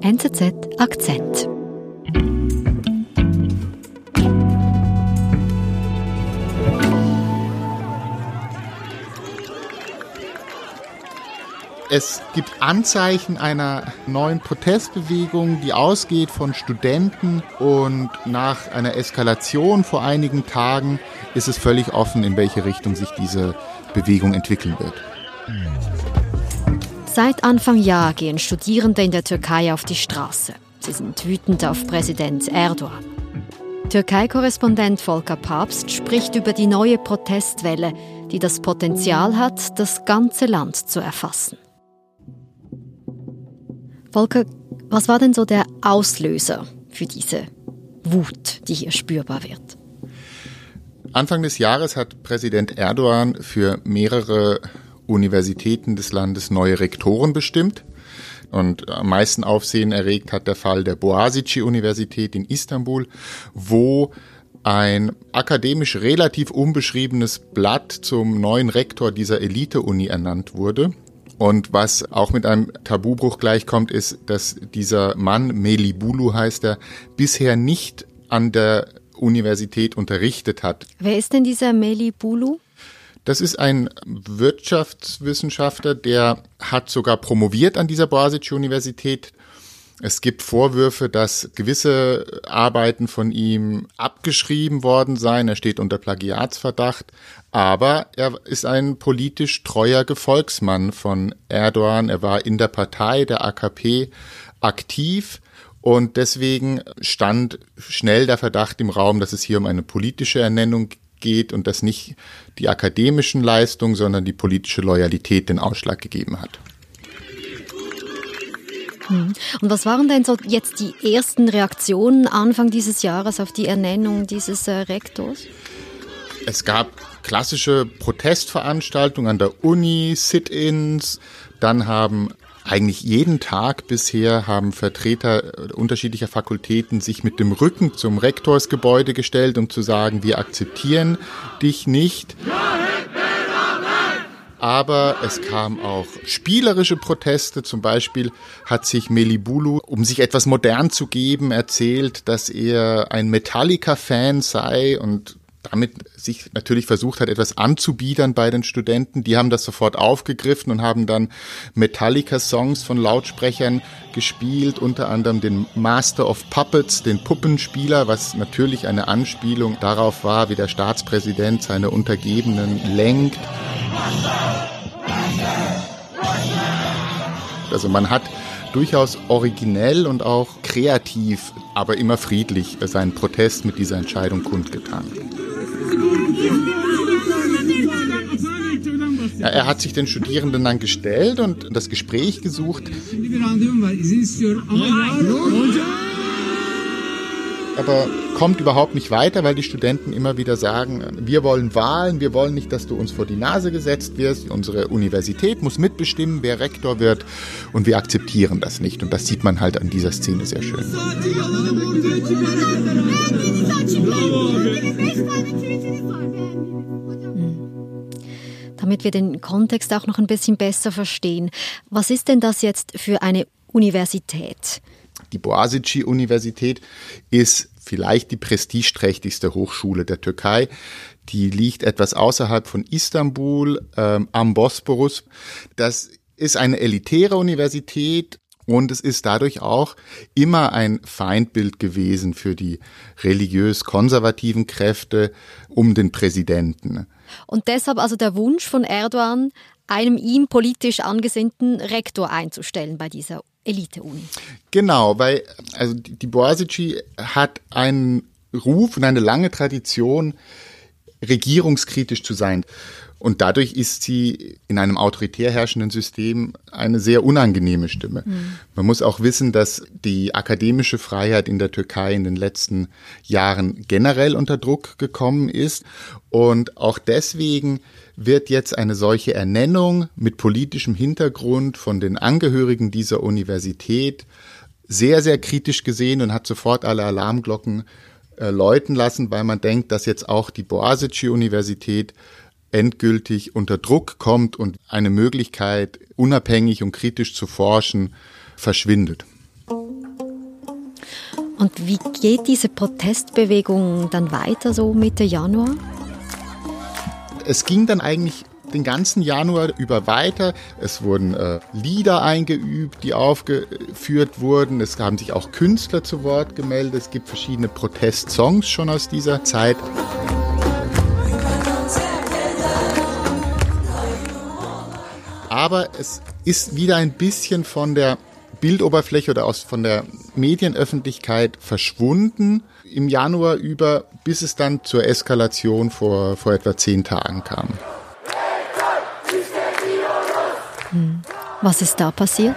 NZZ Akzent. Es gibt Anzeichen einer neuen Protestbewegung, die ausgeht von Studenten und nach einer Eskalation vor einigen Tagen ist es völlig offen, in welche Richtung sich diese Bewegung entwickeln wird. Seit Anfang Jahr gehen Studierende in der Türkei auf die Straße. Sie sind wütend auf Präsident Erdogan. Türkei-Korrespondent Volker Papst spricht über die neue Protestwelle, die das Potenzial hat, das ganze Land zu erfassen. Volker, was war denn so der Auslöser für diese Wut, die hier spürbar wird? Anfang des Jahres hat Präsident Erdogan für mehrere Universitäten des Landes neue Rektoren bestimmt. Und am meisten Aufsehen erregt hat der Fall der Boğaziçi-Universität in Istanbul, wo ein akademisch relativ unbeschriebenes Blatt zum neuen Rektor dieser Elite-Uni ernannt wurde. Und was auch mit einem Tabubruch gleichkommt, ist, dass dieser Mann, Meli Bulu heißt er, bisher nicht an der Universität unterrichtet hat. Wer ist denn dieser Meli Bulu? Das ist ein Wirtschaftswissenschaftler, der hat sogar promoviert an dieser Boğaziçi-Universität. Es gibt Vorwürfe, dass gewisse Arbeiten von ihm abgeschrieben worden seien. Er steht unter Plagiatsverdacht. Aber er ist ein politisch treuer Gefolgsmann von Erdogan. Er war in der Partei der AKP aktiv. Und deswegen stand schnell der Verdacht im Raum, dass es hier um eine politische Ernennung geht und dass nicht die akademischen Leistungen, sondern die politische Loyalität den Ausschlag gegeben hat. Hm. Und was waren denn so jetzt die ersten Reaktionen Anfang dieses Jahres auf die Ernennung dieses äh, Rektors? Es gab klassische Protestveranstaltungen an der Uni, Sit-ins, dann haben eigentlich jeden Tag bisher haben Vertreter unterschiedlicher Fakultäten sich mit dem Rücken zum Rektorsgebäude gestellt, um zu sagen, wir akzeptieren dich nicht. Aber es kam auch spielerische Proteste. Zum Beispiel hat sich Melibulu, um sich etwas modern zu geben, erzählt, dass er ein Metallica-Fan sei und damit sich natürlich versucht hat, etwas anzubiedern bei den Studenten. Die haben das sofort aufgegriffen und haben dann Metallica-Songs von Lautsprechern gespielt, unter anderem den Master of Puppets, den Puppenspieler, was natürlich eine Anspielung darauf war, wie der Staatspräsident seine Untergebenen lenkt. Also man hat durchaus originell und auch kreativ, aber immer friedlich seinen Protest mit dieser Entscheidung kundgetan. Er hat sich den Studierenden dann gestellt und das Gespräch gesucht. Aber kommt überhaupt nicht weiter, weil die Studenten immer wieder sagen, wir wollen Wahlen, wir wollen nicht, dass du uns vor die Nase gesetzt wirst. Unsere Universität muss mitbestimmen, wer Rektor wird und wir akzeptieren das nicht. Und das sieht man halt an dieser Szene sehr schön. Damit wir den Kontext auch noch ein bisschen besser verstehen. Was ist denn das jetzt für eine Universität? Die Boğaziçi-Universität ist vielleicht die prestigeträchtigste Hochschule der Türkei. Die liegt etwas außerhalb von Istanbul ähm, am Bosporus. Das ist eine elitäre Universität, und es ist dadurch auch immer ein Feindbild gewesen für die religiös-konservativen Kräfte um den Präsidenten. Und deshalb also der Wunsch von Erdogan, einem ihm politisch angesinnten Rektor einzustellen bei dieser Elite-Uni. Genau, weil also die Boğaziçi hat einen Ruf und eine lange Tradition, regierungskritisch zu sein. Und dadurch ist sie in einem autoritär herrschenden System eine sehr unangenehme Stimme. Mhm. Man muss auch wissen, dass die akademische Freiheit in der Türkei in den letzten Jahren generell unter Druck gekommen ist. Und auch deswegen wird jetzt eine solche Ernennung mit politischem Hintergrund von den Angehörigen dieser Universität sehr, sehr kritisch gesehen und hat sofort alle Alarmglocken äh, läuten lassen, weil man denkt, dass jetzt auch die Boğaziçi-Universität endgültig unter Druck kommt und eine Möglichkeit, unabhängig und kritisch zu forschen, verschwindet. Und wie geht diese Protestbewegung dann weiter, so Mitte Januar? Es ging dann eigentlich den ganzen Januar über weiter. Es wurden äh, Lieder eingeübt, die aufgeführt wurden. Es haben sich auch Künstler zu Wort gemeldet. Es gibt verschiedene Protestsongs schon aus dieser Zeit. Aber es ist wieder ein bisschen von der Bildoberfläche oder aus von der Medienöffentlichkeit verschwunden im Januar über, bis es dann zur Eskalation vor, vor etwa zehn Tagen kam. Hm. Was ist da passiert?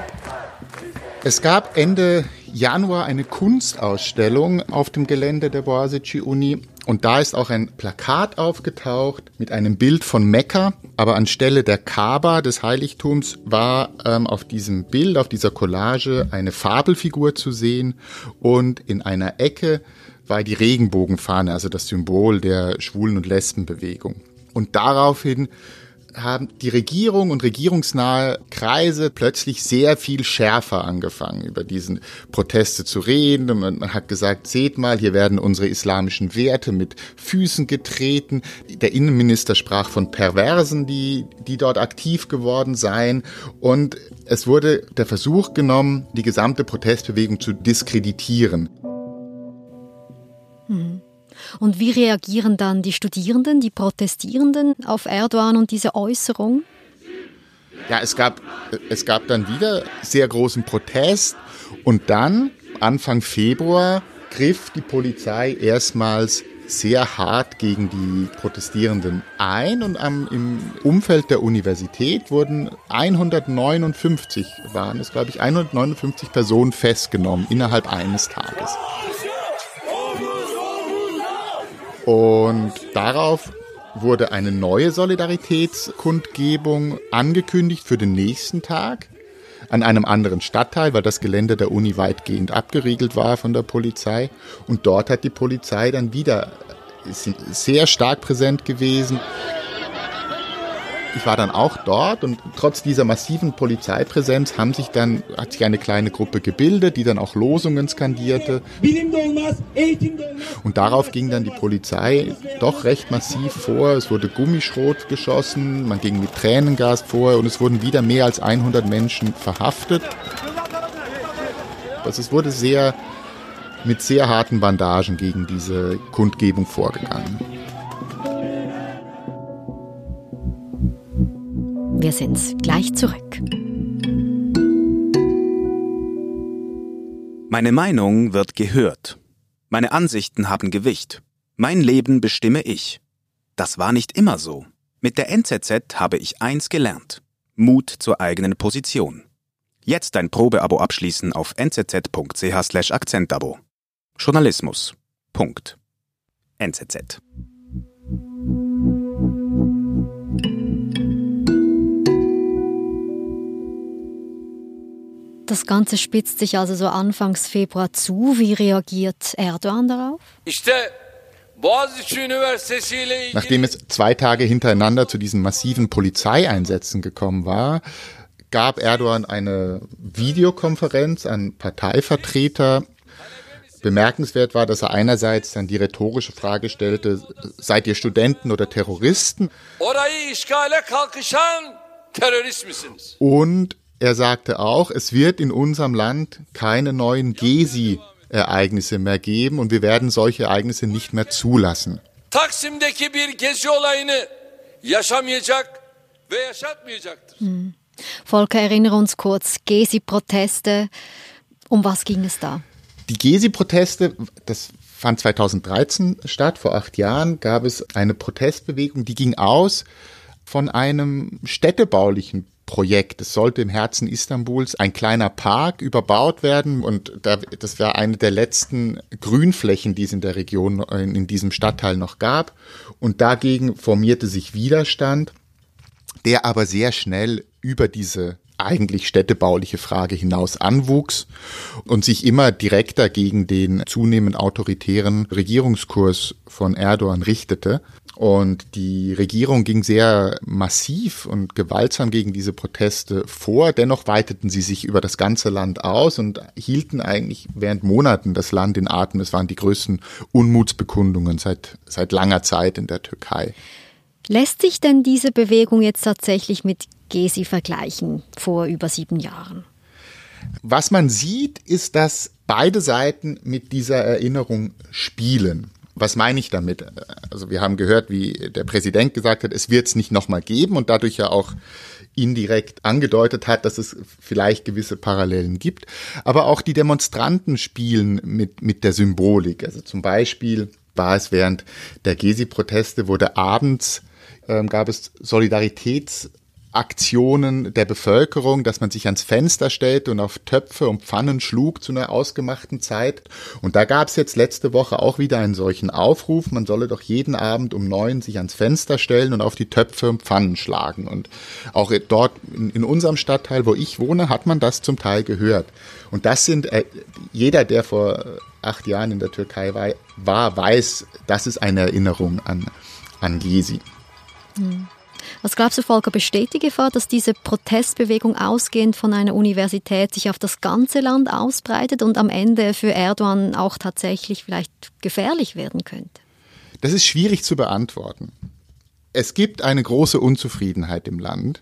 Es gab Ende Januar eine Kunstausstellung auf dem Gelände der Boğaziçi Uni und da ist auch ein Plakat aufgetaucht mit einem Bild von Mekka, aber anstelle der Kaaba des Heiligtums war ähm, auf diesem Bild, auf dieser Collage eine Fabelfigur zu sehen und in einer Ecke war die Regenbogenfahne, also das Symbol der Schwulen- und Lesbenbewegung. Und daraufhin haben die Regierung und regierungsnahe Kreise plötzlich sehr viel schärfer angefangen, über diesen Proteste zu reden. Und man hat gesagt, seht mal, hier werden unsere islamischen Werte mit Füßen getreten. Der Innenminister sprach von Perversen, die, die dort aktiv geworden seien. Und es wurde der Versuch genommen, die gesamte Protestbewegung zu diskreditieren. Hm. Und wie reagieren dann die Studierenden, die Protestierenden auf Erdogan und diese Äußerung? Ja, es gab, es gab dann wieder sehr großen Protest und dann, Anfang Februar, griff die Polizei erstmals sehr hart gegen die Protestierenden ein und am, im Umfeld der Universität wurden 159, waren es glaube ich, 159 Personen festgenommen innerhalb eines Tages. Und darauf wurde eine neue Solidaritätskundgebung angekündigt für den nächsten Tag an einem anderen Stadtteil, weil das Gelände der Uni weitgehend abgeriegelt war von der Polizei. Und dort hat die Polizei dann wieder sehr stark präsent gewesen. Ich war dann auch dort und trotz dieser massiven Polizeipräsenz haben sich dann, hat sich eine kleine Gruppe gebildet, die dann auch Losungen skandierte. Und darauf ging dann die Polizei doch recht massiv vor. Es wurde Gummischrot geschossen, man ging mit Tränengas vor und es wurden wieder mehr als 100 Menschen verhaftet. Also es wurde sehr mit sehr harten Bandagen gegen diese Kundgebung vorgegangen. Wir sind gleich zurück. Meine Meinung wird gehört. Meine Ansichten haben Gewicht. Mein Leben bestimme ich. Das war nicht immer so. Mit der NZZ habe ich eins gelernt. Mut zur eigenen Position. Jetzt ein Probeabo abschließen auf nzz.ch Akzentabo. Journalismus. Punkt. NZZ. Das Ganze spitzt sich also so Anfangs Februar zu. Wie reagiert Erdogan darauf? Nachdem es zwei Tage hintereinander zu diesen massiven Polizeieinsätzen gekommen war, gab Erdogan eine Videokonferenz an Parteivertreter. Bemerkenswert war, dass er einerseits dann die rhetorische Frage stellte, seid ihr Studenten oder Terroristen? Und er sagte auch, es wird in unserem Land keine neuen Gezi-Ereignisse mehr geben und wir werden solche Ereignisse nicht mehr zulassen. Taksim'deki bir Gezi olayını yaşamayacak ve yaşatmayacaktır. Hm. Volker, erinnere uns kurz, Gezi-Proteste, um was ging es da? Die Gezi-Proteste, das fand 2013 statt, vor acht Jahren gab es eine Protestbewegung, die ging aus von einem städtebaulichen Projekt. Es sollte im Herzen Istanbuls ein kleiner Park überbaut werden und da, das war eine der letzten Grünflächen, die es in der Region, in diesem Stadtteil noch gab. Und dagegen formierte sich Widerstand, der aber sehr schnell über diese eigentlich städtebauliche Frage hinaus anwuchs und sich immer direkter gegen den zunehmend autoritären Regierungskurs von Erdogan richtete. Und die Regierung ging sehr massiv und gewaltsam gegen diese Proteste vor. Dennoch weiteten sie sich über das ganze Land aus und hielten eigentlich während Monaten das Land in Atem. Es waren die größten Unmutsbekundungen seit, seit langer Zeit in der Türkei. Lässt sich denn diese Bewegung jetzt tatsächlich mit Gezi vergleichen vor über sieben Jahren? Was man sieht, ist, dass beide Seiten mit dieser Erinnerung spielen. Was meine ich damit? Also wir haben gehört, wie der Präsident gesagt hat, es wird es nicht nochmal geben und dadurch ja auch indirekt angedeutet hat, dass es vielleicht gewisse Parallelen gibt. Aber auch die Demonstranten spielen mit, mit der Symbolik. Also zum Beispiel war es während der Gezi-Proteste, wurde abends ähm, gab es Solidaritäts Aktionen der Bevölkerung, dass man sich ans Fenster stellt und auf Töpfe und Pfannen schlug zu einer ausgemachten Zeit. Und da gab es jetzt letzte Woche auch wieder einen solchen Aufruf, man solle doch jeden Abend um neun sich ans Fenster stellen und auf die Töpfe und Pfannen schlagen. Und auch dort in, unserem Stadtteil, wo ich wohne, hat man das zum Teil gehört. Und das sind, äh, jeder, der vor acht Jahren in der Türkei war, war weiß, das ist eine Erinnerung an, an Gezi. Mhm. Was glaubst du, Volker, besteht die Gefahr, dass diese Protestbewegung ausgehend von einer Universität sich auf das ganze Land ausbreitet und am Ende für Erdogan auch tatsächlich vielleicht gefährlich werden könnte? Das ist schwierig zu beantworten. Es gibt eine große Unzufriedenheit im Land.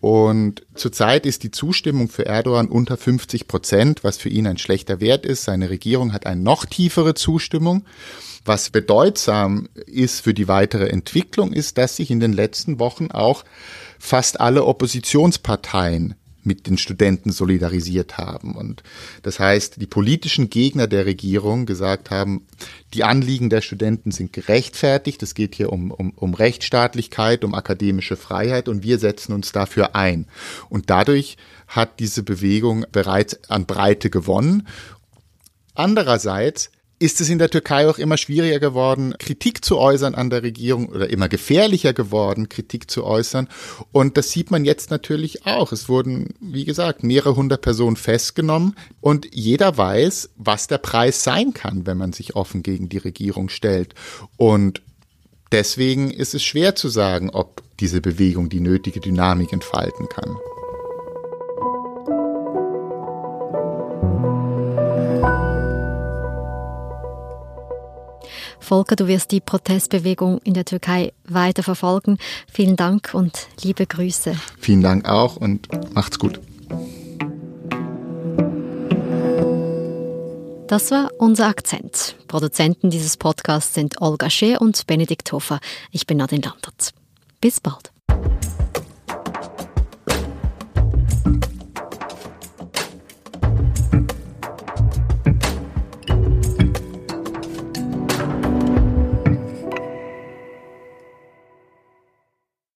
Und zurzeit ist die Zustimmung für Erdogan unter 50 Prozent, was für ihn ein schlechter Wert ist. Seine Regierung hat eine noch tiefere Zustimmung. Was bedeutsam ist für die weitere Entwicklung, ist, dass sich in den letzten Wochen auch fast alle Oppositionsparteien mit den Studenten solidarisiert haben. Und das heißt, die politischen Gegner der Regierung gesagt haben, die Anliegen der Studenten sind gerechtfertigt. Es geht hier um, um, um Rechtsstaatlichkeit, um akademische Freiheit und wir setzen uns dafür ein. Und dadurch hat diese Bewegung bereits an Breite gewonnen. Andererseits ist es in der Türkei auch immer schwieriger geworden, Kritik zu äußern an der Regierung oder immer gefährlicher geworden, Kritik zu äußern. Und das sieht man jetzt natürlich auch. Es wurden, wie gesagt, mehrere hundert Personen festgenommen und jeder weiß, was der Preis sein kann, wenn man sich offen gegen die Regierung stellt. Und deswegen ist es schwer zu sagen, ob diese Bewegung die nötige Dynamik entfalten kann. Volker, du wirst die Protestbewegung in der Türkei weiter verfolgen. Vielen Dank und liebe Grüße. Vielen Dank auch und macht's gut. Das war unser Akzent. Produzenten dieses Podcasts sind Olga Scheer und Benedikt Hofer. Ich bin Nadine Landert. Bis bald.